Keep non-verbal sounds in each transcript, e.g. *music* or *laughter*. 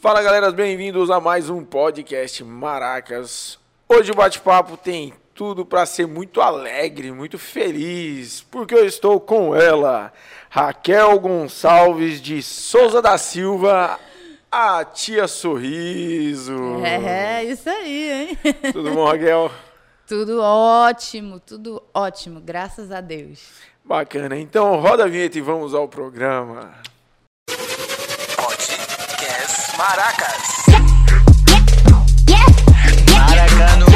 Fala galera, bem-vindos a mais um podcast Maracas. Hoje o bate-papo tem tudo para ser muito alegre, muito feliz, porque eu estou com ela, Raquel Gonçalves de Souza da Silva, a tia Sorriso. É, isso aí, hein? *laughs* Tudo bom, Raquel? Tudo ótimo, tudo ótimo, graças a Deus. Bacana. Então, roda a vinheta e vamos ao programa. Maracas. Maracano.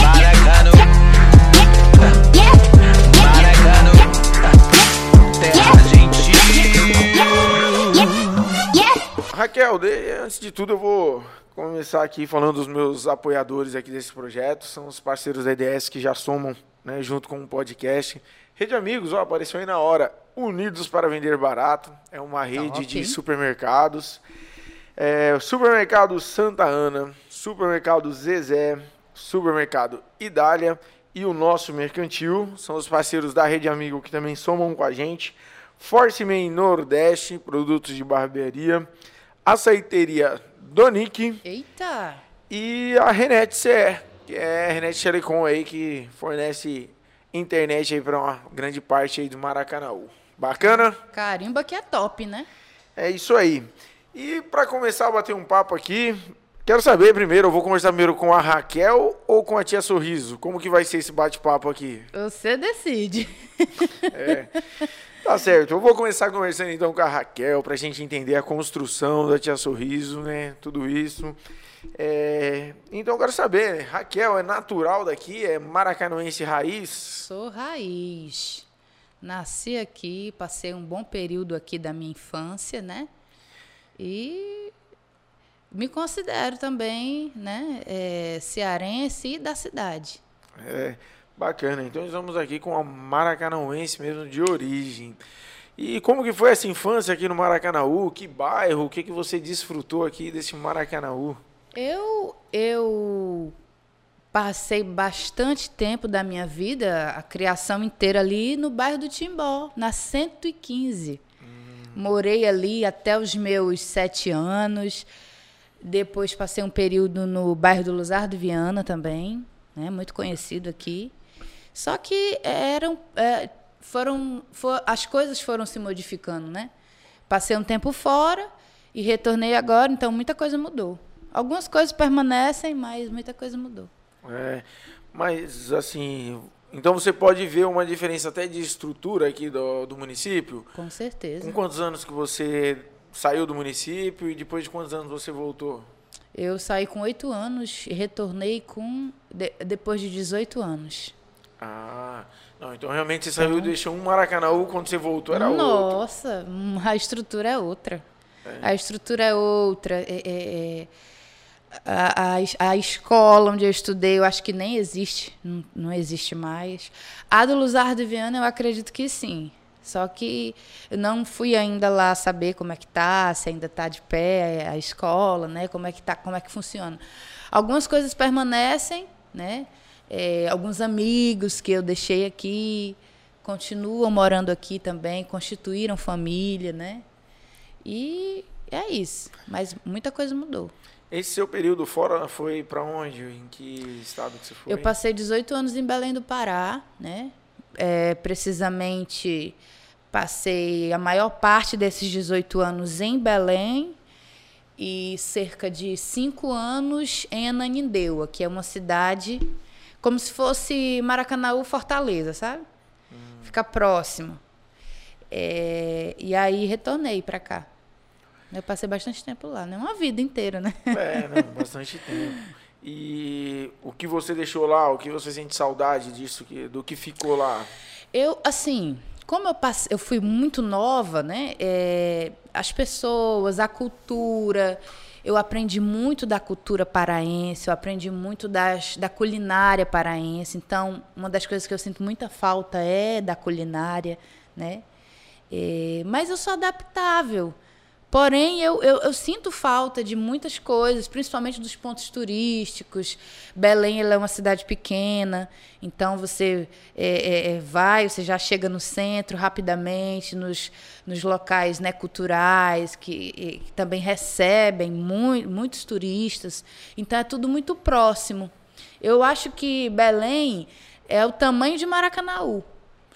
Maracano. Maracano. Terra gentil. Raquel, de- antes de tudo eu vou começar aqui falando dos meus apoiadores aqui desse projeto, são os parceiros da EDS que já somam, né, junto com o podcast. Rede Amigos, ó, apareceu aí na hora, Unidos para Vender Barato, é uma rede Top, de supermercados. É, supermercado Santa Ana, Supermercado Zezé, Supermercado Idália e o nosso Mercantil são os parceiros da Rede Amigo que também somam com a gente. Forceman Nordeste, produtos de barbearia, Açaiteria Donic Eita! e a Renet CE, que é a Renet Telecom aí que fornece internet aí para uma grande parte aí do Maracanaú. Bacana? Carimba que é top, né? É isso aí. E para começar a bater um papo aqui, quero saber primeiro, eu vou conversar primeiro com a Raquel ou com a tia Sorriso? Como que vai ser esse bate-papo aqui? Você decide. Tá certo, eu vou começar conversando então com a Raquel pra gente entender a construção da tia Sorriso, né? Tudo isso. É, Então eu quero saber, né? Raquel é natural daqui, é maracanoense raiz? Sou raiz. Nasci aqui, passei um bom período aqui da minha infância, né? E me considero também, né, é, cearense e da cidade. É, bacana. Então estamos aqui com a maracanauense mesmo de origem. E como que foi essa infância aqui no Maracanaú? Que bairro? O que, que você desfrutou aqui desse Maracanaú? Eu, eu passei bastante tempo da minha vida, a criação inteira ali no bairro do Timbó, na 115. Morei ali até os meus sete anos. Depois passei um período no bairro do Luzardo Viana também, né, muito conhecido aqui. Só que eram, é, foram, fo- as coisas foram se modificando, né? Passei um tempo fora e retornei agora, então muita coisa mudou. Algumas coisas permanecem, mas muita coisa mudou. É, mas assim, então você pode ver uma diferença até de estrutura aqui do, do município? Com certeza. Com quantos anos que você saiu do município e depois de quantos anos você voltou? Eu saí com oito anos e retornei com de- depois de 18 anos. Ah, não, então realmente você saiu e deixou um Maracanaú quando você voltou era outro. Nossa, a estrutura é outra. A estrutura é outra. é- é- é- a, a a escola onde eu estudei, eu acho que nem existe, não, não existe mais. A do Luzardo Viana, eu acredito que sim. Só que eu não fui ainda lá saber como é que tá, se ainda está de pé a escola, né? Como é que tá, como é que funciona. Algumas coisas permanecem, né? É, alguns amigos que eu deixei aqui continuam morando aqui também, constituíram família, né? E é isso. Mas muita coisa mudou. Esse seu período fora foi pra onde? Em que estado que você foi? Eu passei 18 anos em Belém do Pará, né? É, precisamente passei a maior parte desses 18 anos em Belém e cerca de 5 anos em Ananindeua, que é uma cidade como se fosse Maracanaú, Fortaleza, sabe? Fica próximo. É, e aí retornei para cá. Eu passei bastante tempo lá, né? Uma vida inteira, né? É, não, *laughs* bastante tempo. E o que você deixou lá, o que você sente saudade disso, que, do que ficou lá? Eu, assim, como eu, passe- eu fui muito nova, né? é, as pessoas, a cultura. Eu aprendi muito da cultura paraense, eu aprendi muito das, da culinária paraense. Então, uma das coisas que eu sinto muita falta é da culinária, né? É, mas eu sou adaptável, Porém, eu, eu, eu sinto falta de muitas coisas, principalmente dos pontos turísticos. Belém é uma cidade pequena, então você é, é, é vai, você já chega no centro rapidamente, nos, nos locais né, culturais, que, que também recebem mu muitos turistas. Então, é tudo muito próximo. Eu acho que Belém é o tamanho de Maracanaú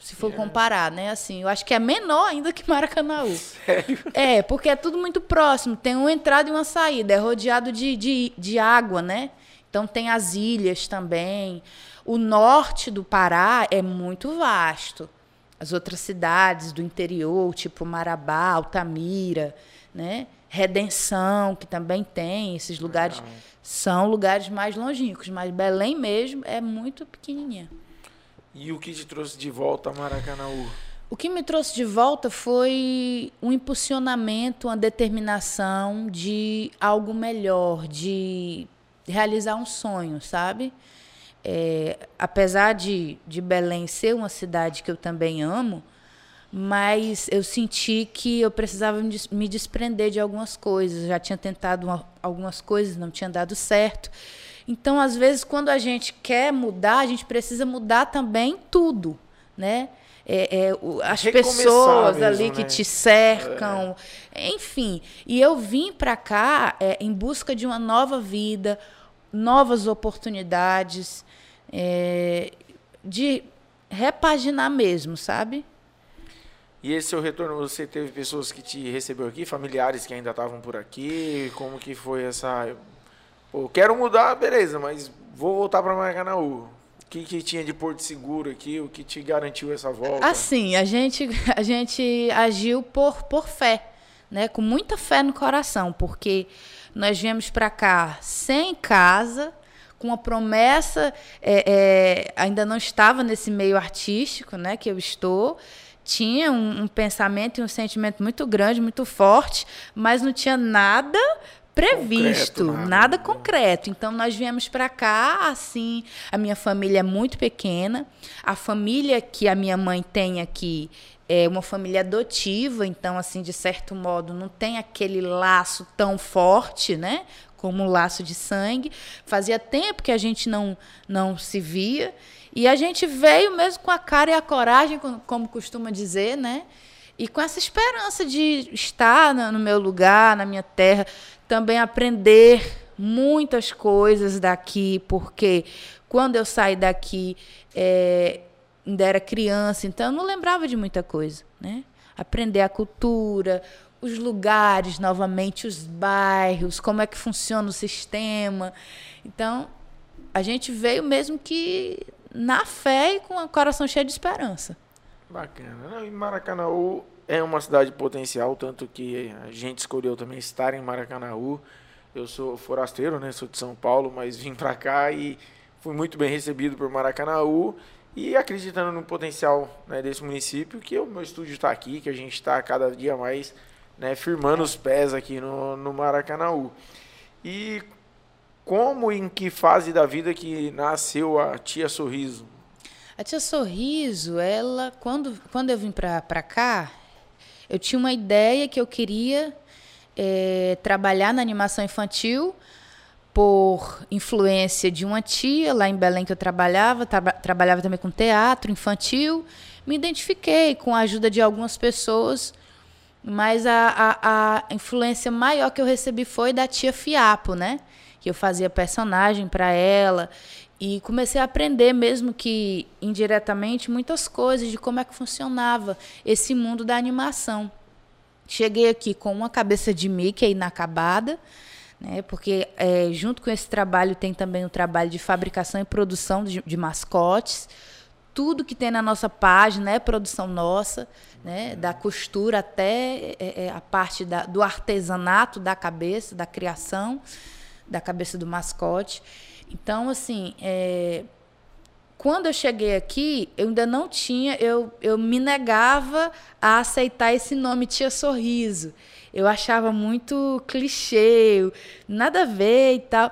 se for comparar, né? Assim, eu acho que é menor ainda que Maracanaú. Sério? É, porque é tudo muito próximo. Tem uma entrada e uma saída. É rodeado de, de, de água, né? Então tem as ilhas também. O norte do Pará é muito vasto. As outras cidades do interior, tipo Marabá, Altamira, né? Redenção, que também tem. Esses lugares Legal. são lugares mais longínquos. Mas Belém mesmo é muito pequenininha. E o que te trouxe de volta a Maracanaú? O que me trouxe de volta foi um impulsionamento, uma determinação de algo melhor, de realizar um sonho, sabe? É, apesar de, de Belém ser uma cidade que eu também amo, mas eu senti que eu precisava me desprender de algumas coisas. Já tinha tentado uma, algumas coisas, não tinha dado certo. Então, às vezes, quando a gente quer mudar, a gente precisa mudar também tudo, né? É, é, as pessoas mesmo, ali que né? te cercam, é. enfim. E eu vim para cá é, em busca de uma nova vida, novas oportunidades, é, de repaginar mesmo, sabe? E esse seu retorno, você teve pessoas que te recebeu aqui, familiares que ainda estavam por aqui? Como que foi essa Pô, quero mudar, beleza, mas vou voltar para Maracanaú. O que, que tinha de Porto Seguro aqui? O que te garantiu essa volta? Assim, a gente, a gente agiu por, por fé, né? com muita fé no coração, porque nós viemos para cá sem casa, com a promessa, é, é, ainda não estava nesse meio artístico né, que eu estou, tinha um, um, pensamento e um sentimento muito grande, muito forte, mas não tinha nada previsto, concreto, nada. nada concreto. Então nós viemos para cá assim, a minha família é muito pequena, a família que a minha mãe tem aqui é uma família adotiva, então assim, de certo modo, não tem aquele laço tão forte, né? Como um laço de sangue. Fazia tempo que a gente não não se via. E a gente veio mesmo com a cara e a coragem, como costuma dizer, né? E com essa esperança de estar no meu lugar, na minha terra, também aprender muitas coisas daqui, porque quando eu saí daqui, é, ainda era criança, então eu não lembrava de muita coisa, né? Aprender a cultura, os lugares novamente, os bairros, como é que funciona o sistema. Então, a gente veio mesmo que na fé e com o coração cheio de esperança. Bacana. E Maracanã é uma cidade potencial, tanto que a gente escolheu também estar em Maracanaú. Eu sou forasteiro, né? Sou de São Paulo, mas vim para cá e fui muito bem recebido por Maracanaú e acreditando no potencial né, desse município, que o meu estúdio está aqui, que a gente está cada dia mais né, firmando os pés aqui no, no Maracanaú. E como em que fase da vida que nasceu a Tia Sorriso? A Tia Sorriso, ela, quando, quando eu vim para cá, eu tinha uma ideia que eu queria é, trabalhar na animação infantil por influência de uma tia lá em Belém que eu trabalhava, tra trabalhava também com teatro infantil. Me identifiquei com a ajuda de algumas pessoas, mas a, a, a influência maior que eu recebi foi da tia Fiapo, né? Que eu fazia personagem para ela e comecei a aprender, mesmo que indiretamente, muitas coisas de como é que funcionava esse mundo da animação. Cheguei aqui com uma cabeça de Mickey inacabada, né, porque é, junto com esse trabalho tem também o trabalho de fabricação e produção de, de mascotes. Tudo que tem na nossa página é produção nossa, né, da costura até é, é, a parte da, do artesanato da cabeça, da criação da cabeça do mascote. Então, assim, é, quando eu cheguei aqui, eu ainda não tinha, eu, eu me negava a aceitar esse nome Tia Sorriso. Eu achava muito clichê, nada a ver e tal.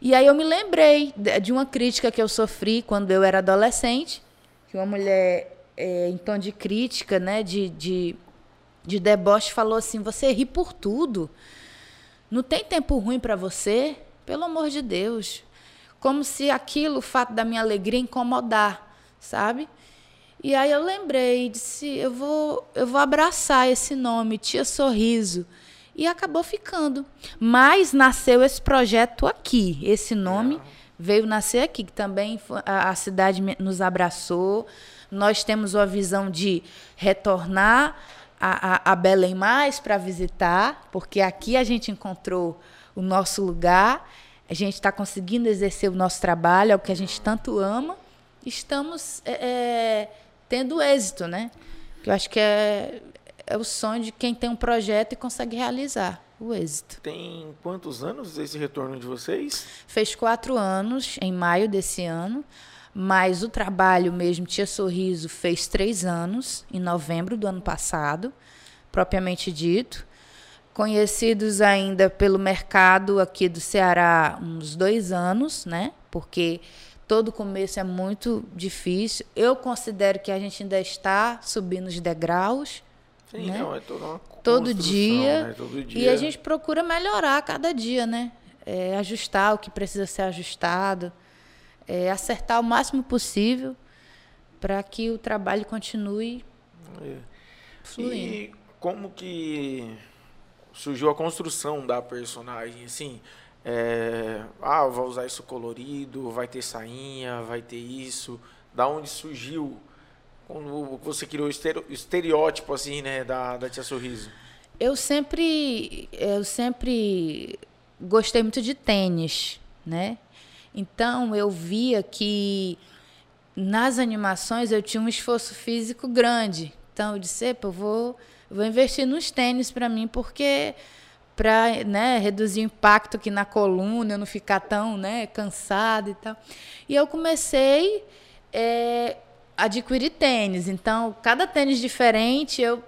E aí eu me lembrei de uma crítica que eu sofri quando eu era adolescente, que uma mulher, é, em tom de crítica, né, de, de de deboche falou assim: "Você ri por tudo. Não tem tempo ruim para você? Pelo amor de Deus." Como se aquilo, o fato da minha alegria incomodar, sabe? E aí eu lembrei e disse, eu vou, eu vou abraçar esse nome, Tia Sorriso. E acabou ficando. Mas nasceu esse projeto aqui. Esse nome veio nascer aqui, que também a, a cidade nos abraçou. Nós temos uma visão de retornar a, a, a Belém mais para visitar, porque aqui a gente encontrou o nosso lugar. A gente está conseguindo exercer o nosso trabalho, é o que a gente tanto ama. Estamos é, é, tendo êxito, né? Que eu acho que é, é o sonho de quem tem um projeto e consegue realizar o êxito. Tem quantos anos esse retorno de vocês? Fez quatro anos em maio desse ano, mas o trabalho mesmo, Tia Sorriso, fez três anos, em novembro do ano passado, propriamente dito. Conhecidos ainda pelo mercado aqui do Ceará uns dois anos, né? Porque todo começo é muito difícil. Eu considero que a gente ainda está subindo os degraus, Sim, Né? não, é toda uma todo dia, né? Todo E dia. a gente procura melhorar cada dia, né? É, ajustar o que precisa ser ajustado, é, acertar o máximo possível para que o trabalho continue fluindo. E como que surgiu a construção da personagem, assim, é, ah, vai usar isso colorido, vai ter sainha, vai ter isso, da onde surgiu, quando você criou o estere- o estereótipo, assim, né, da, da Tia Sorriso? Eu sempre, eu sempre gostei muito de tênis, né? Então eu via que nas animações eu tinha um esforço físico grande. Então eu disse, "Epa, eu vou, vou investir nos tênis para mim porque para né, reduzir o impacto aqui na coluna, eu não ficar tão né, cansada e tal. E eu comecei é, a adquirir tênis. Então, cada tênis diferente, eu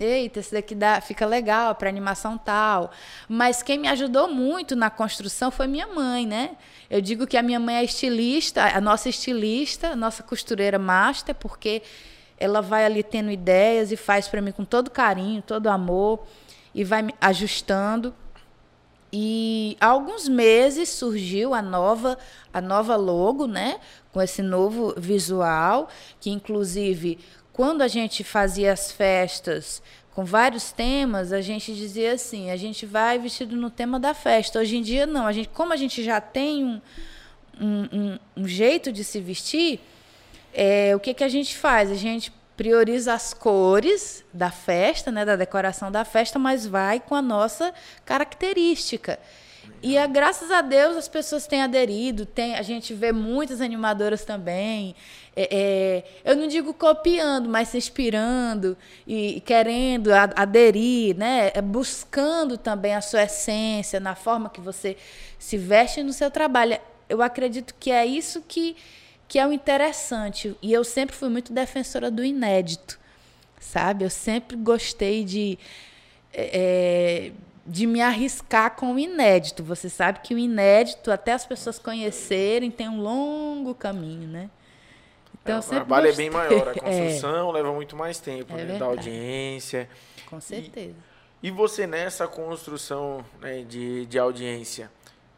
Eita, esse daqui dá, fica legal para animação tal. Mas quem me ajudou muito na construção foi minha mãe, né? Eu digo que a minha mãe é estilista, a nossa estilista, a nossa costureira master, porque ela vai ali tendo ideias e faz para mim com todo carinho, todo amor e vai me ajustando. E há alguns meses surgiu a nova, a nova logo, né? Com esse novo visual, que inclusive quando a gente fazia as festas com vários temas, a gente dizia assim, a gente vai vestido no tema da festa. Hoje em dia não, a gente, como a gente já tem um, um, um- um jeito de se vestir, é, o que, que a gente faz? A gente prioriza as cores da festa, né, da decoração da festa, mas vai com a nossa característica. E é, graças a Deus as pessoas têm aderido, tem, a gente vê muitas animadoras também. é, é, eu não digo copiando, mas se inspirando e, e querendo a- aderir, né? é, buscando também a sua essência na forma que você se veste no seu trabalho. Eu acredito que é isso que, que é o interessante. E eu sempre fui muito defensora do inédito, sabe? Eu sempre gostei de, é, de me arriscar com o inédito. Você sabe que o inédito, até as pessoas conhecerem, tem um longo caminho, né? Então, É, o trabalho é bem gostei. maior, a *laughs* É, construção leva muito mais tempo, É né, da audiência. com certeza. E você nessa construção né, de, de audiência,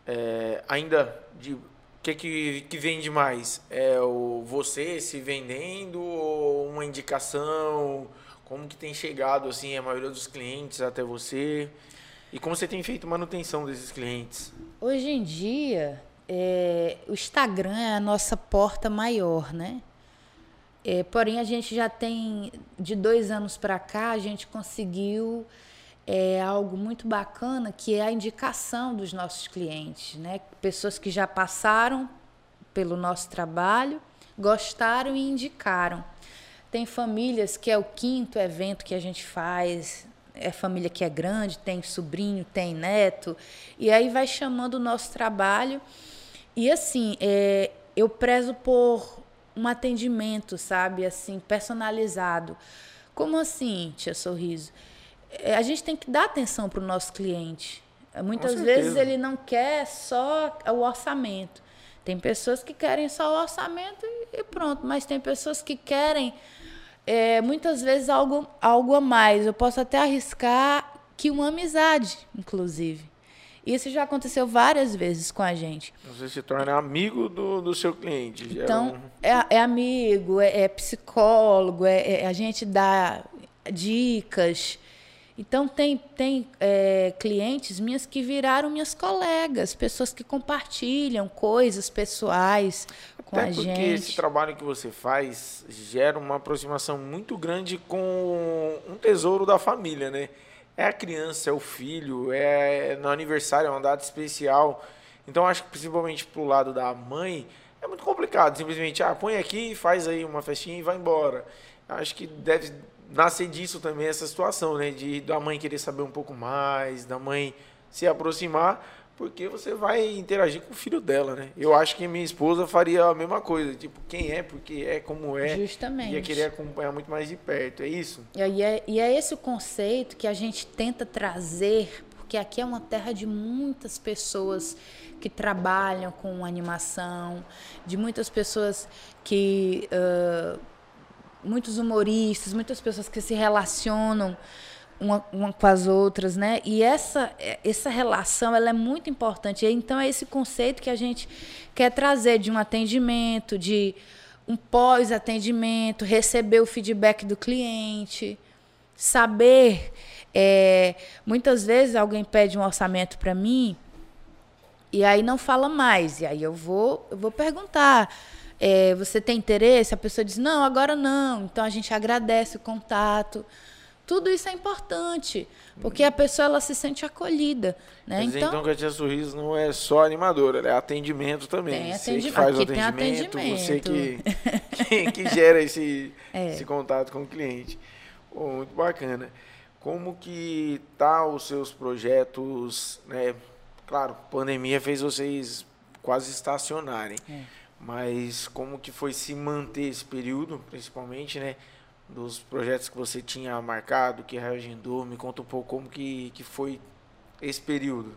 é, ainda de que, que, que vende mais? É o você se vendendo ou uma indicação? Como que tem chegado assim a maioria dos clientes até você? E como você tem feito manutenção desses clientes? Hoje em dia, é, o Instagram é a nossa porta maior, né? É, porém, a gente já tem, de dois anos para cá, a gente conseguiu é, algo muito bacana, que é a indicação dos nossos clientes, né? Pessoas que já passaram pelo nosso trabalho, gostaram e indicaram. Tem famílias que é o quinto evento que a gente faz, é família que é grande, tem sobrinho, tem neto, e aí vai chamando o nosso trabalho. E assim, é, eu prezo por um atendimento, sabe, assim, personalizado. Como assim, tia Sorriso? É, a gente tem que dar atenção para o nosso cliente. Muitas certeza. vezes ele não quer só o orçamento. Tem pessoas que querem só o orçamento e, pronto, mas tem pessoas que querem é, muitas vezes algo, algo a mais. Eu posso até arriscar que uma amizade, inclusive. Isso já aconteceu várias vezes com a gente. Você se torna amigo do, do seu cliente. Então, um- é, é amigo, é, é psicólogo, é, é- a gente dá dicas. Então, tem, tem é, clientes minhas que viraram minhas colegas, pessoas que compartilham coisas pessoais com Até a porque gente. esse trabalho que você faz gera uma aproximação muito grande com um tesouro da família, né? É a criança, é o filho, é no aniversário, é uma data especial. Então acho que principalmente pro lado da mãe é muito complicado. Simplesmente, ah, põe aqui, faz aí uma festinha e vai embora. Acho que deve nascer disso também essa situação, né? De da mãe querer saber um pouco mais, da mãe se aproximar, porque você vai interagir com o filho dela, né? Eu acho que minha esposa faria a mesma coisa, tipo, quem é, porque é, como é. Justamente. Ia querer acompanhar muito mais de perto, é isso? E é, e é esse o conceito que a gente tenta trazer, porque aqui é uma terra de muitas pessoas que trabalham com animação, de muitas pessoas que. ah, muitos humoristas, muitas pessoas que se relacionam uma, uma com as outras, né? E essa, essa relação ela é muito importante. Então é esse conceito que a gente quer trazer de um atendimento, de um pós-atendimento, receber o feedback do cliente, saber. é, muitas vezes alguém pede um orçamento para mim e aí não fala mais. E aí eu vou, eu vou perguntar. É, você tem interesse? A pessoa diz, não, agora não. Então a gente agradece o contato. Tudo isso é importante, porque a pessoa ela se sente acolhida. Né? Dizer, então, Então, que a Tia Sorriso não é só animadora, é atendimento também. Tem Você que faz o tem atendimento, você que, atendimento. *laughs* que, que gera esse, É. esse contato com o cliente. Pô, muito bacana. Como que tá os seus projetos, né? Claro, pandemia fez vocês quase estacionarem. É. Mas como que foi se manter esse período, principalmente, né? Dos projetos que você tinha marcado, que reagendou, me conta um pouco como que, que foi esse período.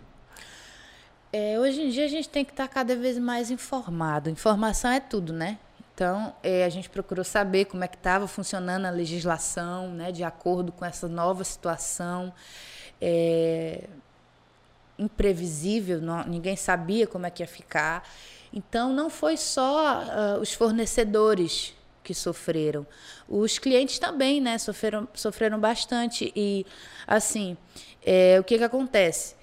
É, hoje em dia a gente tem que estar cada vez mais informado. Informação é tudo, né? Então, é, a gente procurou saber como é que estava funcionando a legislação, né, de acordo com essa nova situação. É, imprevisível, não- ninguém sabia como é que ia ficar. Então, não foi só ah, os fornecedores que sofreram, os clientes também, né, sofreram, sofreram bastante. E, assim, é, o que, que acontece?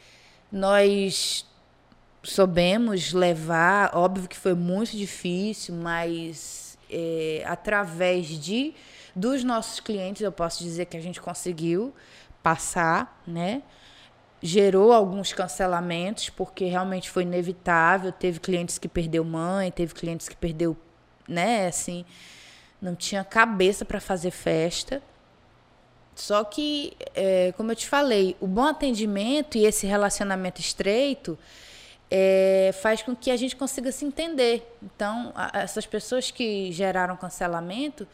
Nós soubemos levar, óbvio que foi muito difícil, mas é, através de dos nossos clientes, eu posso dizer que a gente conseguiu passar, né? Gerou alguns cancelamentos, porque realmente foi inevitável. Teve clientes que perdeu mãe, teve clientes que perdeu, né, assim, não tinha cabeça para fazer festa. Só que, é, como eu te falei, o bom atendimento e esse relacionamento estreito é, faz com que a gente consiga se entender. Então, a- essas pessoas que geraram cancelamento,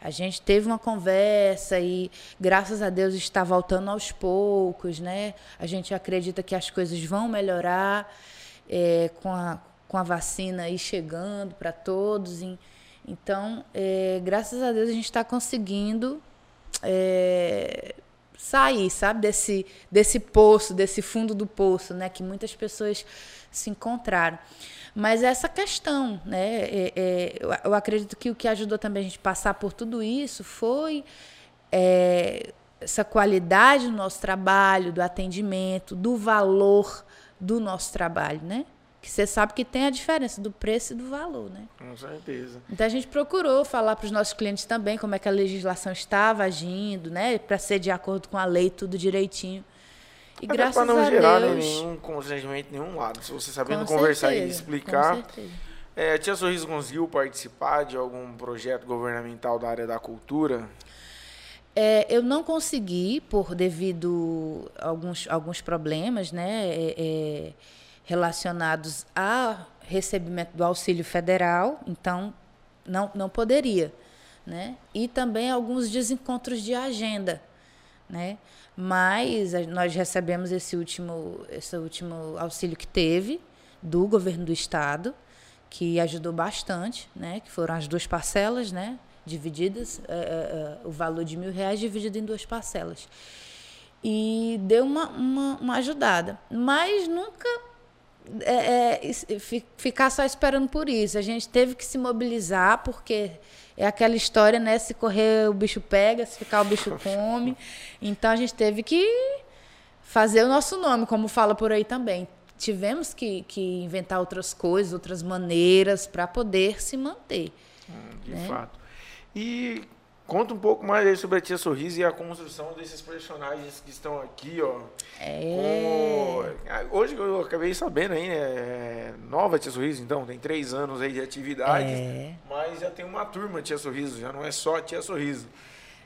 a gente teve uma conversa e, graças a Deus, está voltando aos poucos, né? A gente acredita que as coisas vão melhorar é, com, a, com a vacina aí chegando para todos. Então, é, graças a Deus, a gente está conseguindo é, sair, sabe, desse, desse poço, desse fundo do poço, né, que muitas pessoas se encontraram. Mas essa questão, né, é- é, eu, acredito que o que ajudou também a gente passar por tudo isso foi é, essa qualidade do nosso trabalho, do atendimento, do valor do nosso trabalho, né? Que você sabe que tem a diferença do preço e do valor, né? Com certeza. Então a gente procurou falar para os nossos clientes também como é que a legislação estava agindo, né, para ser de acordo com a lei tudo direitinho. E Até graças para não a gerar Deus, nenhum constrangimento nenhum lado. Se você sabendo com conversar e certeza, explicar. Com certeza. É, a Tia Sorriso conseguiu participar de algum projeto governamental da área da cultura? É, eu não consegui, por devido a alguns, alguns problemas né, é, é, relacionados ao recebimento do auxílio federal, então não, não poderia. Né? E também alguns desencontros de agenda. Né? Mas nós recebemos esse último, esse último auxílio que teve do governo do estado, que ajudou bastante, né? que foram as duas parcelas, né? divididas, é, é, o valor de mil reais dividido em duas parcelas. E deu uma, uma, uma ajudada. Mas nunca é, é, ficar só esperando por isso. A gente teve que se mobilizar, porque é aquela história, né? Se correr, o bicho pega, se ficar, o bicho *laughs* come. Então a gente teve que fazer o nosso nome, como fala por aí também. Tivemos que, que inventar outras coisas, outras maneiras para poder se manter. Hum, de né? fato. E Conta um pouco mais aí sobre a Tia Sorriso e a construção desses personagens que estão aqui, ó. É. Com... Hoje eu acabei sabendo aí, né? É nova Tia Sorriso, então, tem três anos aí de atividade. É. Mas já tem uma turma Tia Sorriso, já não é só a Tia Sorriso.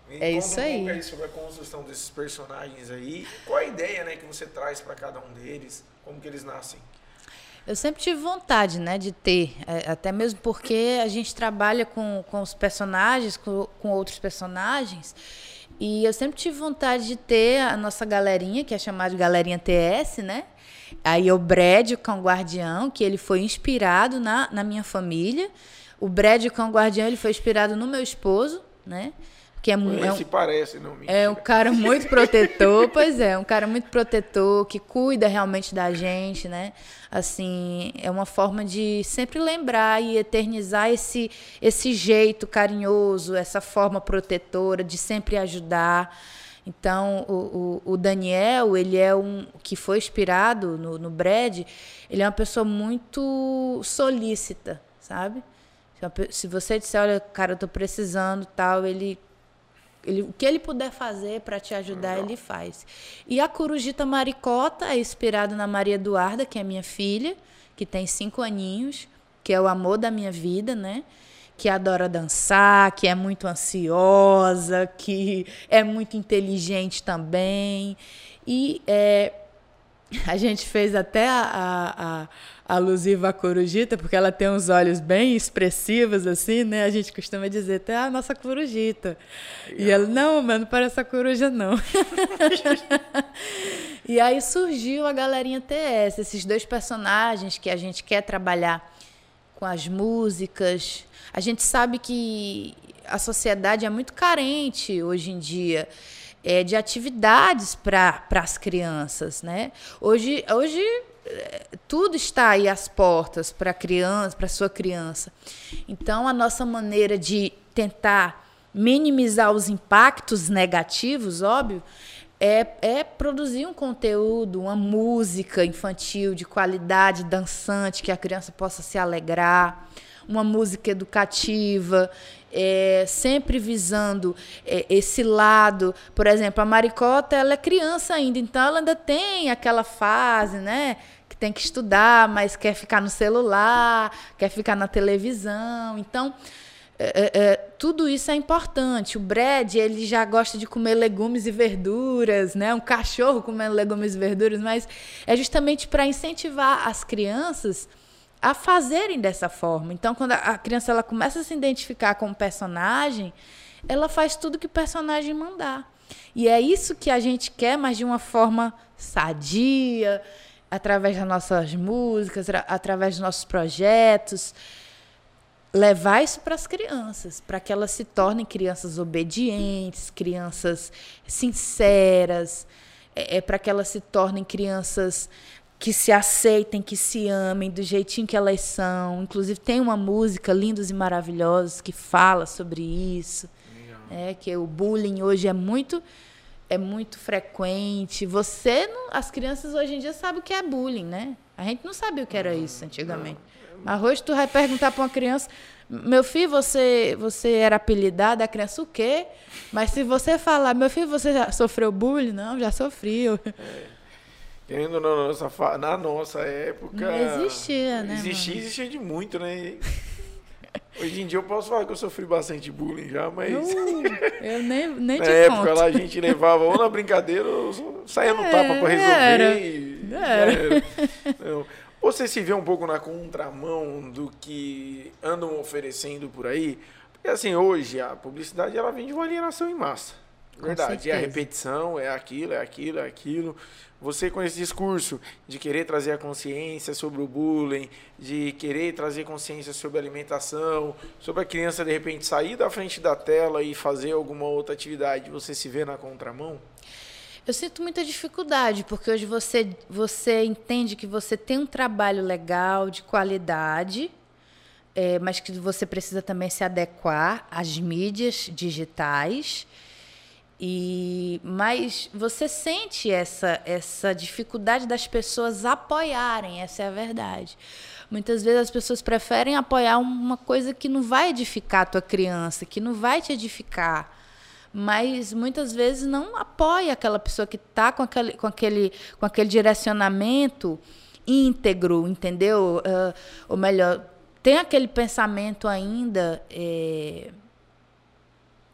E é isso aí. Um pouco aí sobre a construção desses personagens aí. Qual a ideia, né, que você traz para cada um deles? Como que eles nascem? Eu sempre tive vontade, né, de ter, é, até mesmo porque a gente trabalha com, com os personagens, com, com outros personagens, e eu sempre tive vontade de ter a nossa galerinha, que é chamada de Galerinha TS, né? Aí o Brad, o cão guardião, que ele foi inspirado na, na minha família. O Brad, o cão guardião, ele foi inspirado no meu esposo, né? Que é, é um, parece, não mentira. É um cara muito protetor, *laughs* pois é, um cara muito protetor, que cuida realmente da gente, né? Assim, é uma forma de sempre lembrar e eternizar esse, esse jeito carinhoso, essa forma protetora de sempre ajudar. Então, o, o, o, Daniel, ele é um que foi inspirado no, no Brad, ele é uma pessoa muito solícita, sabe? Se você disser, olha, cara, eu tô precisando, tal, ele ele, o que ele puder fazer para te ajudar, ele faz. E a Corujita Maricota é inspirado na Maria Eduarda, que é minha filha, que tem cinco aninhos, que é o amor da minha vida, né? Que adora dançar, que é muito ansiosa, que é muito inteligente também. E é, *laughs* a gente fez até a, a alusiva à corujita, porque ela tem uns olhos bem expressivos, assim, né? A gente costuma dizer até a nossa corujita. E ela, não, mas não parece a coruja, não. *laughs* e aí surgiu a galerinha TS, esses dois personagens que a gente quer trabalhar com as músicas. A gente sabe que a sociedade é muito carente hoje em dia. É, de atividades para as crianças, né? Hoje, hoje tudo está aí às portas para a criança, para sua criança. Então, a nossa maneira de tentar minimizar os impactos negativos, óbvio, é, é, produzir um conteúdo, uma música infantil de qualidade, dançante, que a criança possa se alegrar, uma música educativa, é, sempre visando é, esse lado. Por exemplo, a Maricota ela é criança ainda, então ela ainda tem aquela fase, né? que tem que estudar, mas quer ficar no celular, quer ficar na televisão. Então, é, é, é, tudo isso é importante. O Brad, ele já gosta de comer legumes e verduras, né? Um cachorro comendo legumes e verduras, mas é justamente para incentivar as crianças a fazerem dessa forma. Então, quando a criança ela começa a se identificar com o personagem, ela faz tudo que o personagem mandar. E é isso que a gente quer, mas de uma forma sadia, através das nossas músicas, através dos nossos projetos, levar isso para as crianças, para que elas se tornem crianças obedientes, crianças sinceras, é, é para que elas se tornem crianças que se aceitem, que se amem do jeitinho que elas são. Inclusive tem uma música Lindos e Maravilhosos que fala sobre isso, é que o bullying hoje é muito é muito frequente. Você, não, as crianças hoje em dia sabem o que é bullying, né? A gente não sabia o que era isso antigamente. Mas hoje tu vai perguntar para uma criança, meu filho, você, você era apelidado, a criança o quê? Mas se você falar, meu filho, você já sofreu bullying? Não, já sofreu. É. Querendo na nossa, na nossa época. Não existia, né? Existia, existia de muito, né? *laughs* Hoje em dia eu posso falar que eu sofri bastante bullying já, mas. Uh, *laughs* eu nem, nem Na época conto. lá a gente levava ou na brincadeira ou saía no é, tapa pra resolver. Era. E, era. era. Não. Você se vê um pouco na contramão do que andam oferecendo por aí? Porque assim, hoje a publicidade ela vem de uma alienação em massa. Verdade. E a certeza. repetição é aquilo, é aquilo, é aquilo. Você com esse discurso de querer trazer a consciência sobre o bullying, de querer trazer consciência sobre a alimentação, sobre a criança de repente sair da frente da tela e fazer alguma outra atividade, você se vê na contramão? Eu sinto muita dificuldade, porque hoje você, você entende que você tem um trabalho legal, de qualidade, é, mas que você precisa também se adequar às mídias digitais. E, mas você sente essa, essa dificuldade das pessoas apoiarem, essa é a verdade. Muitas vezes as pessoas preferem apoiar uma coisa que não vai edificar a tua criança, que não vai te edificar mas muitas vezes não apoia aquela pessoa que está com aquele, com, aquele, com aquele direcionamento íntegro, entendeu? Uh, ou melhor, tem aquele pensamento ainda é,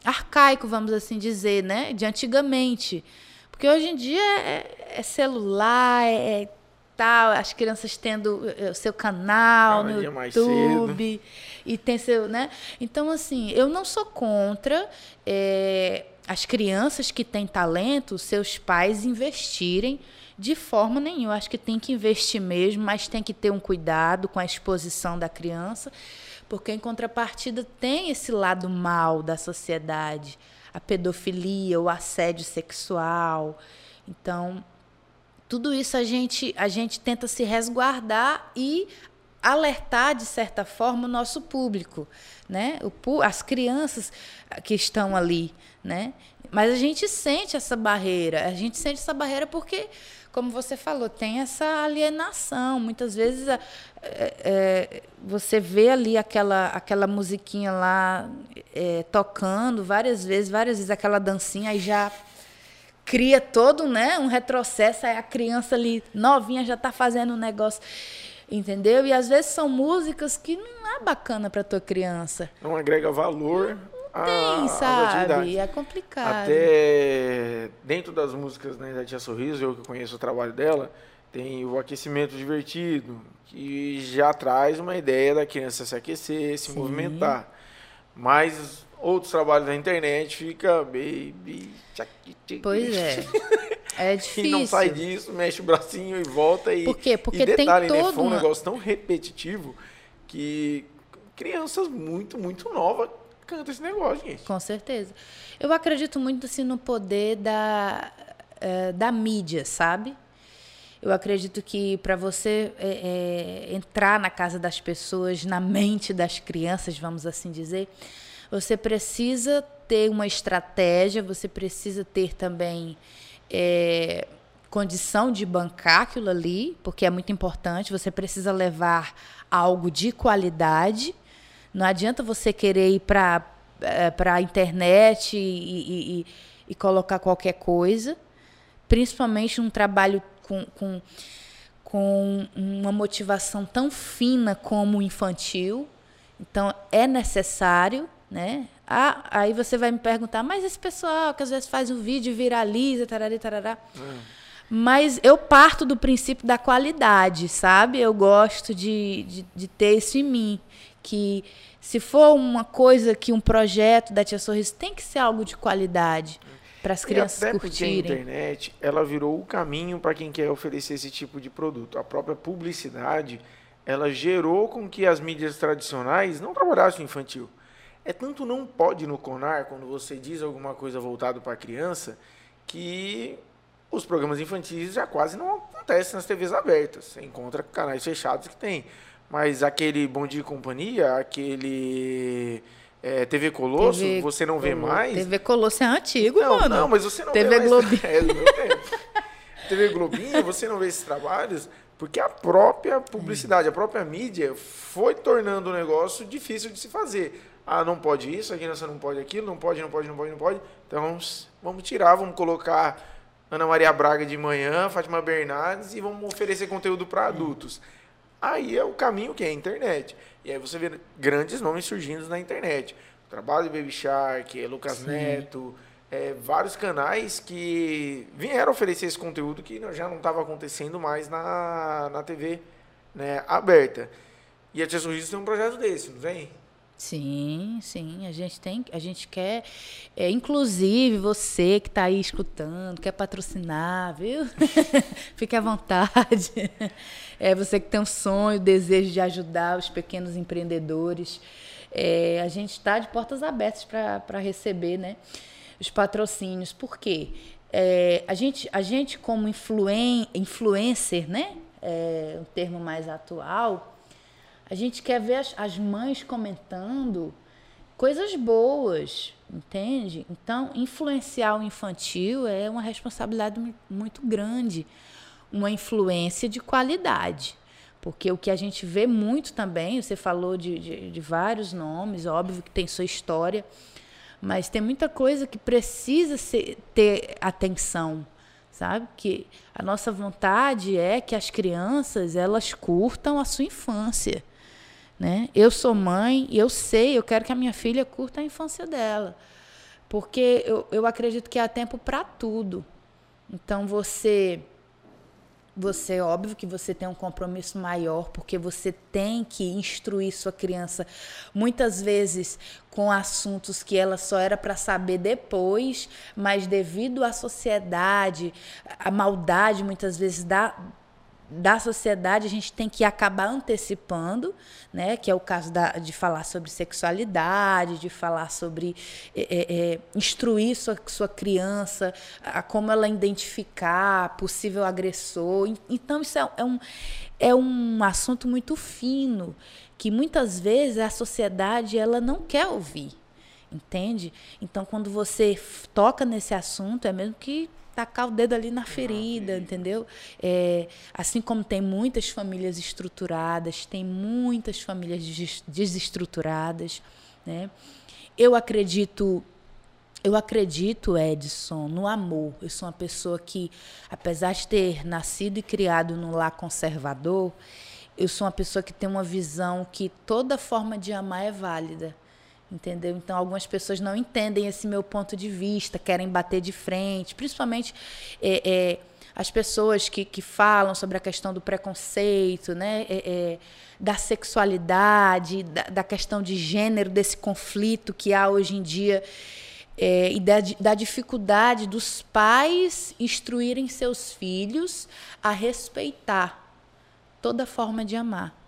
arcaico, vamos assim dizer, né? De antigamente. Porque hoje em dia é, é celular, é tal, as crianças tendo o seu canal no mais YouTube e tem seu, né? Então assim, eu não sou contra é, as crianças que têm talento, seus pais investirem de forma nenhuma. Acho que tem que investir mesmo, mas tem que ter um cuidado com a exposição da criança, porque em contrapartida tem esse lado mal da sociedade, a pedofilia, o assédio sexual. Então, tudo isso a gente, a gente tenta se resguardar e alertar de certa forma o nosso público, né? O, as crianças que estão ali, né? Mas a gente sente essa barreira, a gente sente essa barreira porque, como você falou, tem essa alienação. Muitas vezes é, é, você vê ali aquela, aquela musiquinha lá é, tocando várias vezes, várias vezes aquela dancinha, aí já cria todo né, um retrocesso, aí a criança ali novinha já está fazendo um negócio, entendeu? E às vezes são músicas que não é bacana para tua criança. Não agrega valor Tem, sabe? É complicado. Até dentro das músicas né, da Tia Sorriso, eu que conheço o trabalho dela, tem o aquecimento divertido, que já traz uma ideia da criança se aquecer, se Sim. movimentar. Mas outros trabalhos da internet fica baby. tchac, tchac, Pois é. *laughs* É E difícil. não sai disso, mexe o bracinho e volta e. Por quê? Porque e tem detalhe, né, todo foi um negócio tão repetitivo que crianças muito, muito novas esse negócio, gente. Com certeza. Eu acredito muito assim, no poder da, eh, da mídia, sabe? Eu acredito que para você eh, eh, entrar na casa das pessoas, na mente das crianças, vamos assim dizer, você precisa ter uma estratégia, você precisa ter também eh, condição de bancar aquilo ali, porque é muito importante. Você precisa levar algo de qualidade. Não adianta você querer ir para para a internet e, e- e- e colocar qualquer coisa, principalmente um trabalho com, com, com uma motivação tão fina como o infantil. Então, é necessário, né? Ah, aí você vai me perguntar, mas esse pessoal que às vezes faz um vídeo e viraliza, tarari, tarará. Mas eu parto do princípio da qualidade, sabe? Eu gosto de, de, de ter isso em mim. Que se for uma coisa que um projeto da Tia Sorriso tem que ser algo de qualidade para as crianças e até porque a curtirem. internet, ela virou o caminho para quem quer oferecer esse tipo de produto. A própria publicidade, ela gerou com que as mídias tradicionais não trabalhassem infantil. É tanto não pode no Conar, quando você diz alguma coisa voltado para a criança, que os programas infantis já quase não acontecem nas TVs abertas. Você encontra canais fechados que tem. Mas aquele Bom Dia e Companhia, aquele eh, TV Colosso, TV você não vê Colo- mais. TV Colosso é antigo, Não, mano. não, mas você não TV vê mais... Globinho. *laughs* É, meu tempo. TV Globinho, você não vê esses trabalhos porque a própria publicidade, a própria mídia foi tornando o negócio difícil de se fazer. Ah, não pode isso, a criança não pode aquilo, não pode, não pode, não pode, não pode. Então vamos, vamos tirar, vamos colocar Ana Maria Braga de manhã, Fátima Bernardes e vamos oferecer conteúdo para adultos. Aí é o caminho que é a internet. E aí você vê grandes nomes surgindo na internet. O trabalho de Baby Shark, Lucas Neto, é, vários canais que vieram oferecer esse conteúdo que já não estava acontecendo mais na, na TV né, aberta. E a Tia Sorriso tem um projeto desse, não tem? Sim, sim, a gente tem, a gente quer, é, inclusive você que está aí escutando, quer patrocinar, viu? *laughs* Fique à vontade. É você que tem um sonho, desejo de ajudar os pequenos empreendedores. É, a gente está de portas abertas para receber, né, os patrocínios. Por quê? É, a gente, a gente como influen, influencer, né, é, um termo mais atual, a gente quer ver as, as mães comentando coisas boas, entende? Então, influenciar o infantil é uma responsabilidade muito grande, uma influência de qualidade. Porque o que a gente vê muito também, você falou de, de, de vários nomes, óbvio que tem sua história, mas tem muita coisa que precisa ser, ter atenção, sabe? Que a nossa vontade é que as crianças elas curtam a sua infância. Né? Eu sou mãe e eu sei, eu quero que a minha filha curta a infância dela. Porque eu, eu acredito que há tempo para tudo. Então você você óbvio que você tem um compromisso maior porque você tem que instruir sua criança muitas vezes com assuntos que ela só era para saber depois, mas devido à sociedade, a maldade muitas vezes da da sociedade a gente tem que acabar antecipando, né? Que é o caso da, de falar sobre sexualidade, de falar sobre é, é, é, instruir sua, sua criança, a como ela identificar possível agressor. Então isso é, é, um, é um assunto muito fino que muitas vezes a sociedade ela não quer ouvir, entende? Então quando você toca nesse assunto é mesmo que tacar o dedo ali na ferida, entendeu? É, assim como tem muitas famílias estruturadas, tem muitas famílias desestruturadas, né? Eu acredito eu acredito, Edson, no amor. Eu sou uma pessoa que, apesar de ter nascido e criado num lar conservador, eu sou uma pessoa que tem uma visão que toda forma de amar é válida entendeu? Então algumas pessoas não entendem esse meu ponto de vista, querem bater de frente, principalmente é, é, as pessoas que, que falam sobre a questão do preconceito, né? É, é, da sexualidade, da, da, questão de gênero, desse conflito que há hoje em dia. É, e da, da dificuldade dos pais instruírem seus filhos a respeitar toda forma de amar.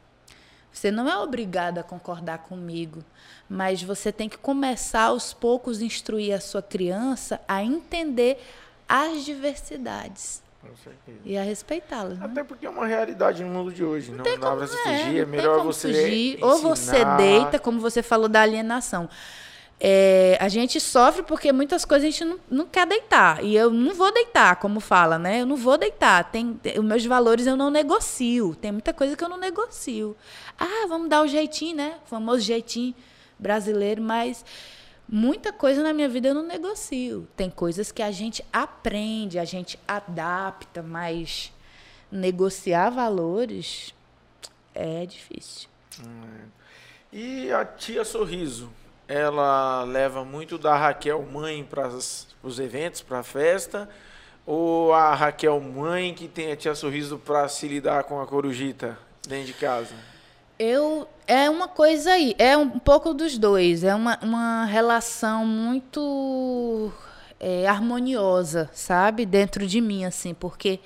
Você não é obrigado a concordar comigo, mas você tem que começar aos poucos a instruir a sua criança a entender as diversidades. E a respeitá-las. Né? Até porque é uma realidade no mundo de hoje. Não, não dá para se fugir. É, é melhor você. Fugir. Ou você deita, como você falou da alienação. É, a gente sofre porque muitas coisas a gente não, não, quer deitar. E eu não vou deitar, como fala, né? Eu não vou deitar. Tem, os meus valores eu não negocio. Tem muita coisa que eu não negocio. Ah, vamos dar o jeitinho, né? O famoso jeitinho brasileiro, mas muita coisa na minha vida eu não negocio. Tem coisas que a gente aprende, a gente adapta, mas negociar valores é difícil. Hum. E a tia Sorriso? Ela leva muito da Raquel mãe para os eventos, para a festa, ou a Raquel mãe que tem a tia Sorriso para se lidar com a corujita dentro de casa? Eu é uma coisa aí, é um pouco dos dois, é uma, uma relação muito é, harmoniosa, sabe, dentro de mim assim, porque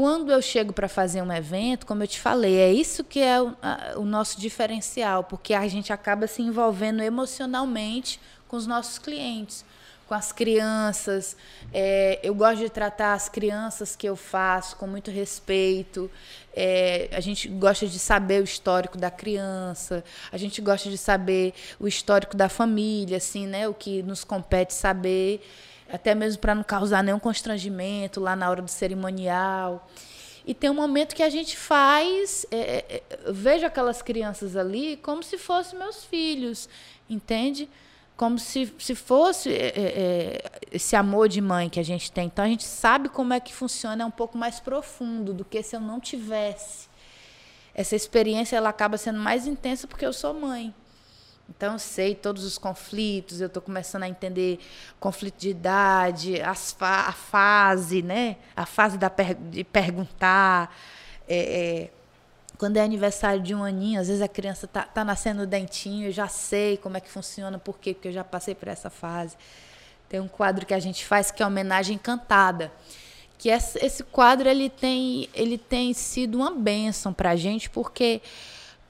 quando eu chego para fazer um evento, como eu te falei, é isso que é o, a, o, nosso diferencial, porque a gente acaba se envolvendo emocionalmente com os nossos clientes, com as crianças. É, eu gosto de tratar as crianças que eu faço com muito respeito. É, a gente gosta de saber o histórico da criança, a gente gosta de saber o histórico da família, assim, né? O que nos compete saber até mesmo para não causar nenhum constrangimento lá na hora do cerimonial. E tem um momento que a gente faz, é, é, é, vejo aquelas crianças ali como se fossem meus filhos, entende? Como se, se fosse é, é, é, esse amor de mãe que a gente tem. Então a gente sabe como é que funciona, é um pouco mais profundo do que se eu não tivesse. Essa experiência ela acaba sendo mais intensa porque eu sou mãe. Então, eu sei todos os conflitos, eu estou começando a entender conflito de idade, as fa a fase, né? A fase da per de perguntar. É, é, Quando é aniversário de um aninho, às vezes a criança tá, tá nascendo o dentinho, eu já sei como é que funciona, por quê? Porque eu já passei por essa fase. Tem um quadro que a gente faz que é homenagem cantada. Que esse, quadro ele tem, ele tem sido uma bênção para a gente, porque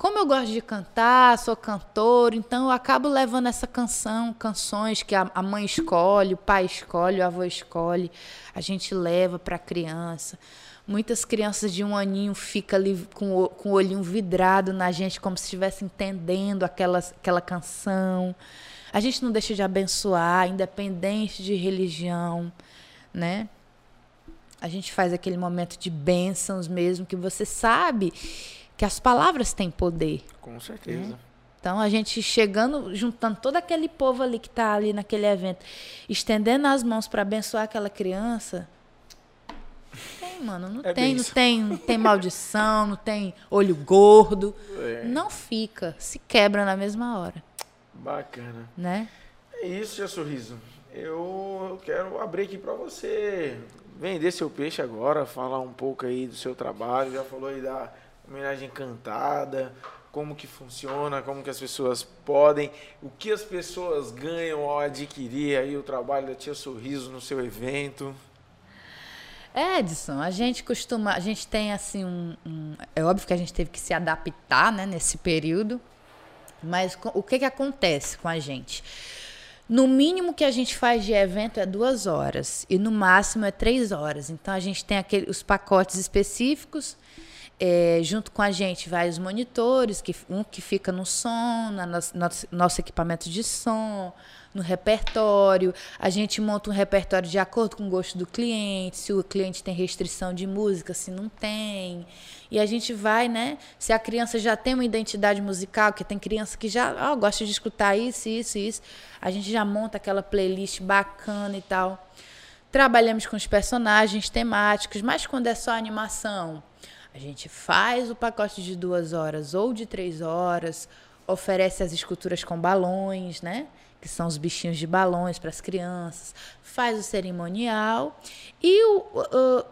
como eu gosto de cantar, sou cantor, então eu acabo levando essa canção, canções que a, a mãe escolhe, o pai escolhe, o avô escolhe, a gente leva para a criança. Muitas crianças de um aninho ficam ali com com o olhinho vidrado na gente, como se estivesse entendendo aquela, aquela canção. A gente não deixa de abençoar, independente de religião, né? A gente faz aquele momento de bênçãos mesmo, que você sabe que as palavras têm poder. Com certeza. Então a gente chegando, juntando todo aquele povo ali que está ali naquele evento, estendendo as mãos para abençoar aquela criança. Tem, mano, não É tem, não tem, não tem maldição, não tem olho gordo. É. Não fica, se quebra na mesma hora, Bacana. né? É isso, Tia Sorriso. Eu quero abrir aqui para você vender seu peixe agora, falar um pouco aí do seu trabalho. Já falou aí da homenagem cantada, como que funciona, como que as pessoas podem, o que as pessoas ganham ao adquirir aí o trabalho da Tia Sorriso no seu evento. Edson, a gente costuma, a gente tem assim um, um- é óbvio que a gente teve que se adaptar, né, nesse período, mas o que que acontece com a gente? No mínimo que a gente faz de evento é duas horas e no máximo é três horas. Então a gente tem aquele, os pacotes específicos. É, junto com a gente vai os monitores, que, um que fica no som, na nosso, nosso, nosso equipamento de som, no repertório. A gente monta um repertório de acordo com o gosto do cliente, se o cliente tem restrição de música, se não tem. E a gente vai, né? Se a criança já tem uma identidade musical, que tem criança que já oh, gosta de escutar isso, isso, isso, a gente já monta aquela playlist bacana e tal. Trabalhamos com os personagens temáticos, mas quando é só animação, a gente faz o pacote de duas horas ou de três horas, oferece as esculturas com balões, né? Que são os bichinhos de balões para as crianças, faz o cerimonial e o, o-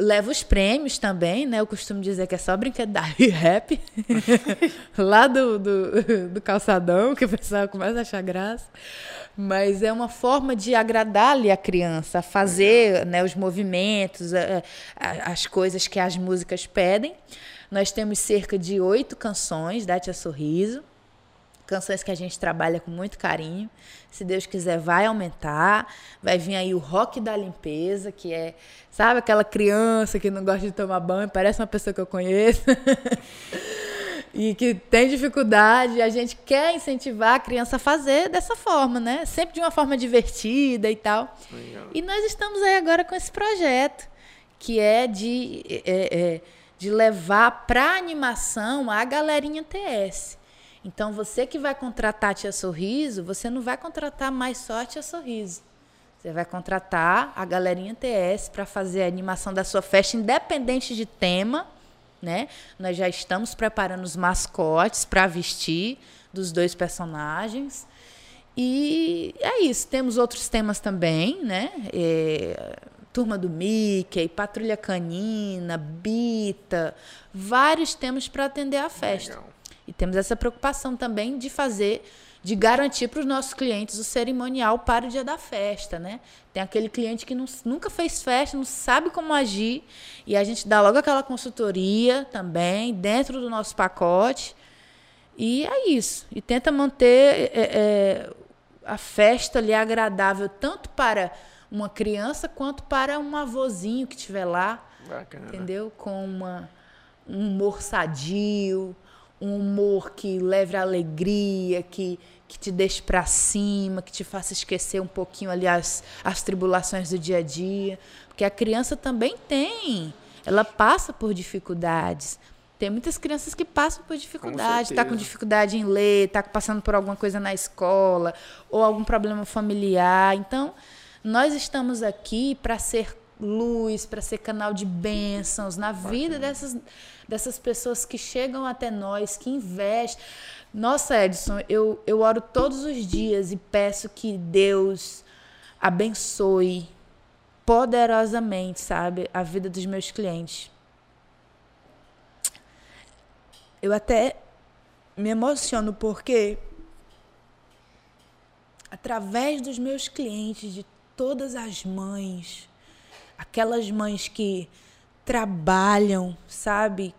leva os prêmios também, né? Eu costumo dizer que é só brinquedo da *laughs* rap, *laughs* lá do, do, do calçadão, que o pessoal começa a achar graça. Mas é uma forma de agradar-lhe a criança, a fazer né, os movimentos, a- a- as coisas que as músicas pedem. Nós temos cerca de oito canções da Tia Sorriso canções que a gente trabalha com muito carinho. Se Deus quiser, vai aumentar. Vai vir aí o rock da limpeza, que é, sabe, aquela criança que não gosta de tomar banho, parece uma pessoa que eu conheço. *laughs* e que tem dificuldade, a gente quer incentivar a criança a fazer dessa forma, né? Sempre de uma forma divertida e tal. Legal. E nós estamos aí agora com esse projeto, que é de, é, é, de levar para animação a galerinha TS. Então, você que vai contratar a Tia Sorriso, você não vai contratar mais só a Tia Sorriso. Você vai contratar a galerinha TS para fazer a animação da sua festa, independente de tema, né? Nós já estamos preparando os mascotes para vestir dos dois personagens. E é isso. Temos outros temas também, né? É, Turma do Mickey, Patrulha Canina, Bita, vários temas para atender a festa. Legal. E temos essa preocupação também de fazer, de garantir para os nossos clientes o cerimonial para o dia da festa, né? Tem aquele cliente que não- nunca fez festa, não sabe como agir, e a gente dá logo aquela consultoria também dentro do nosso pacote. E é isso. E tenta manter é, é, a festa ali agradável tanto para uma criança quanto para um avôzinho que estiver lá Bacana. entendeu? Com uma, um humor sadio, um humor que leve a alegria, que, que te deixe para cima, que te faça esquecer um pouquinho ali as, as tribulações do dia a dia. Porque a criança também tem, ela passa por dificuldades. Tem muitas crianças que passam por dificuldade, tá com certeza. dificuldade em ler, tá passando por alguma coisa na escola ou algum problema familiar. Então, nós estamos aqui para ser luz, para ser canal de bênçãos na vida dessas, dessas pessoas que chegam até nós, que investem. Nossa, Edson, eu, eu oro todos os dias e peço que Deus abençoe poderosamente, sabe, a vida dos meus clientes. eu até me emociono porque através dos meus clientes, de todas as mães, aquelas mães que trabalham, sabe?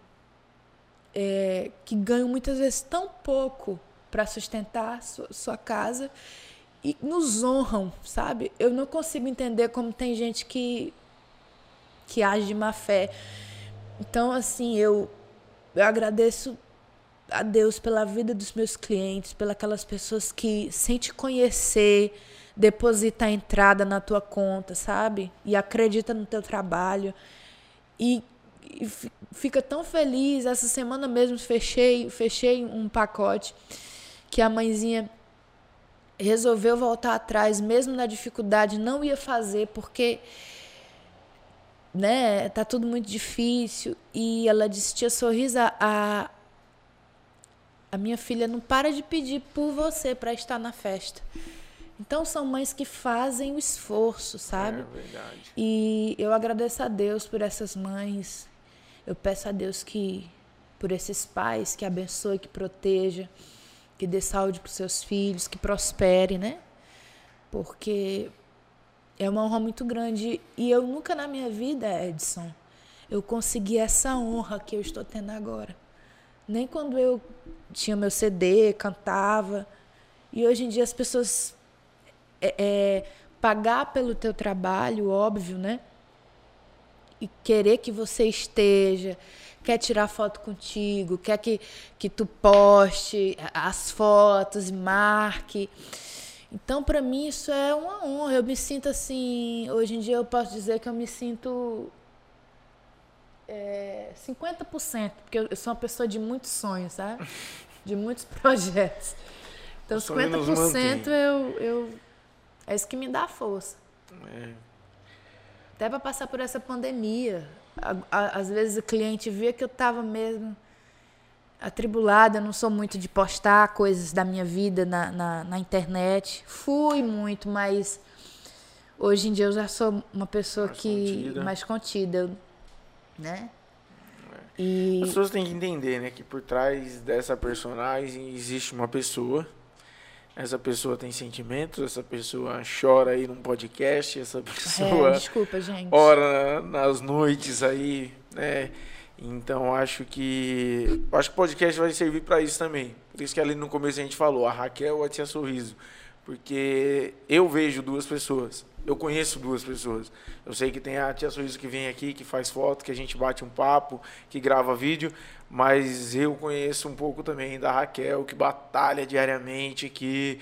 É, que ganham muitas vezes tão pouco para sustentar sua, sua casa e nos honram, sabe? Eu não consigo entender como tem gente que que age de má fé. Então, assim, eu eu agradeço a Deus pela vida dos meus clientes, pelas pessoas que, sem te conhecer, deposita a entrada na tua conta, sabe? E acredita no teu trabalho. E, e fica tão feliz. Essa semana mesmo fechei, fechei um pacote que a mãezinha resolveu voltar atrás, mesmo na dificuldade, não ia fazer porque né, tá tudo muito difícil. E ela disse: Tia Sorriso, a, a minha filha não para de pedir por você para estar na festa. Então são mães que fazem o esforço, sabe? É verdade. E eu agradeço a Deus por essas mães. Eu peço a Deus que por esses pais que abençoe, que proteja, que dê saúde para os seus filhos, que prospere, né? Porque é uma honra muito grande e eu nunca na minha vida, Edson, eu consegui essa honra que eu estou tendo agora. Nem quando eu tinha meu CD, cantava. E hoje em dia as pessoas é, é, pagar pelo teu trabalho, óbvio, né? E querer que você esteja, quer tirar foto contigo, quer que, que tu poste as fotos e marque. Então, para mim, isso é uma honra. Eu me sinto assim. Hoje em dia, eu posso dizer que eu me sinto é, 50%, porque eu, sou uma pessoa de muitos sonhos, sabe? De muitos *laughs* projetos. Então, O sonho nos 50% eu, eu. É isso que me dá força. É. Até para passar por essa pandemia. Às vezes o cliente via que eu estava mesmo atribulada, eu não sou muito de postar coisas da minha vida na, na, na internet. Fui muito, mas hoje em dia eu já sou uma pessoa Mais que contida. mais contida, né? As E pessoas têm que entender, né, que por trás dessa personagem existe uma pessoa. Essa pessoa tem sentimentos, essa pessoa chora aí num podcast, essa *laughs* é, pessoa desculpa, gente. ora nas noites aí, né? Então acho que acho que o podcast vai servir para isso também. Por isso que ali no começo a gente falou, a Raquel e a Tia Sorriso, porque eu vejo duas pessoas. Eu conheço duas pessoas. Eu sei que tem a Tia Sorriso que vem aqui, que faz foto, que a gente bate um papo, que grava vídeo, mas eu conheço um pouco também da Raquel, que batalha diariamente, que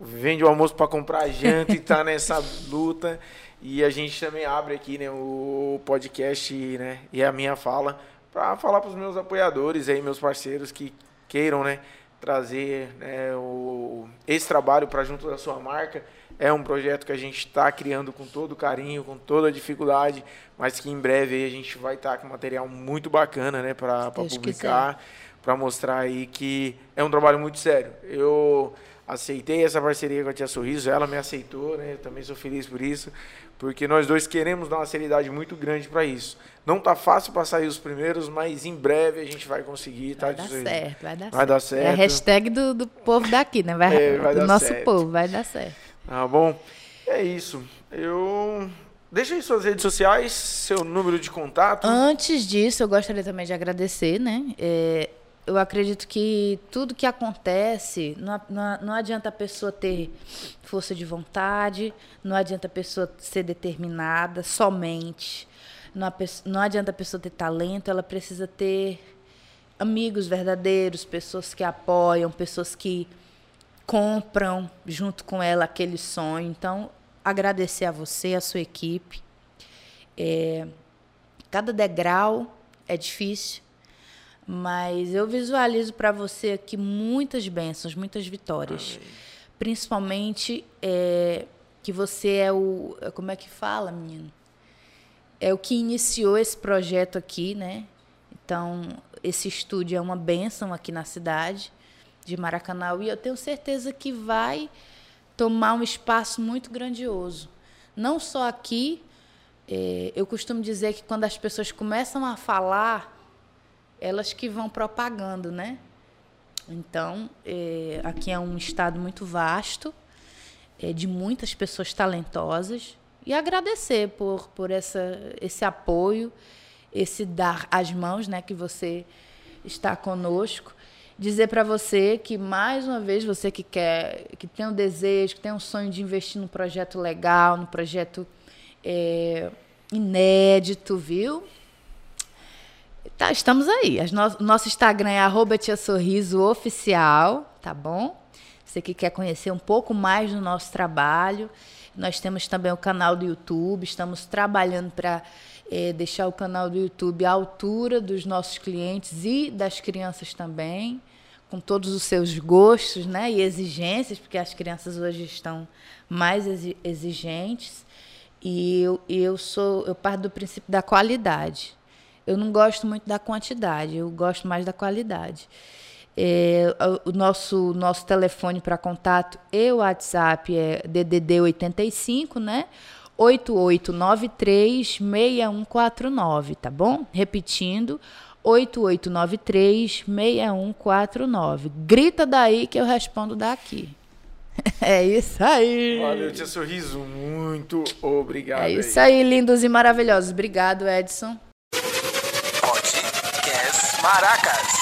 vende o almoço para comprar janta e tá *laughs* nessa luta. E a gente também abre aqui, né, o podcast, né, e a minha fala para falar para os meus apoiadores aí, meus parceiros que queiram, né, trazer né, o, esse trabalho para junto da sua marca. É um projeto que a gente está criando com todo carinho, com toda dificuldade, mas que em breve a gente vai estar com material muito bacana, né, para publicar, para mostrar aí que é um trabalho muito sério. Eu aceitei essa parceria com a Tia Sorriso, ela me aceitou, né? Eu também sou feliz por isso, porque nós dois queremos dar uma seriedade muito grande para isso. Não tá fácil para sair os primeiros, mas em breve a gente vai conseguir, tá? Vai dar Sorriso? certo, vai dar Vai dar certo. É a certo. hashtag do, do povo daqui, né? Vai, É, vai do nosso certo. povo, vai dar certo. Tá bom? É isso. Eu deixa aí suas redes sociais, seu número de contato. Antes disso, eu gostaria também de agradecer, né? É, eu acredito que tudo que acontece, não, não, não adianta a pessoa ter força de vontade, não adianta a pessoa ser determinada somente, não, não adianta a pessoa ter talento, ela precisa ter amigos verdadeiros, pessoas que apoiam, pessoas que compram junto com ela aquele sonho. Então, agradecer a você, a sua equipe. É, cada degrau é difícil, mas eu visualizo para você aqui muitas bênçãos, muitas vitórias. Principalmente é, que você é o. Como é que fala, menino? É o que iniciou esse projeto aqui, né? Então, esse estúdio é uma bênção aqui na cidade de Maracanã e eu tenho certeza que vai tomar um espaço muito grandioso. Não só aqui, eh, eu costumo dizer que quando as pessoas começam a falar, elas que vão propagando, né? Então, é, aqui é um estado muito vasto, é, de muitas pessoas talentosas, e agradecer por, por essa, esse apoio, esse dar as mãos, né, que você está conosco. Dizer para você que, mais uma vez, você que quer, que tem um desejo, que tem um sonho de investir num projeto legal, num projeto é, inédito, viu? Tá, estamos aí. As no, nosso Instagram é arroba tia sorriso oficial, tá bom? Você que quer conhecer um pouco mais do nosso trabalho. Nós temos também o canal do YouTube, estamos trabalhando para é, deixar o canal do YouTube à altura dos nossos clientes e das crianças também, com todos os seus gostos né, e exigências, porque as crianças hoje estão mais exigentes. E eu, eu sou, eu parto do princípio da qualidade. Eu não gosto muito da quantidade, eu gosto mais da qualidade. É, o nosso, nosso telefone para contato e o WhatsApp é DDD 85, né? 8893-6149, tá bom? Repetindo, 8893-6149. Grita daí que eu respondo daqui. *laughs* É isso aí. Valeu, tia Sorriso. Muito obrigado. É isso aí, lindos e maravilhosos. Obrigado, Edson. Podcast Maracas.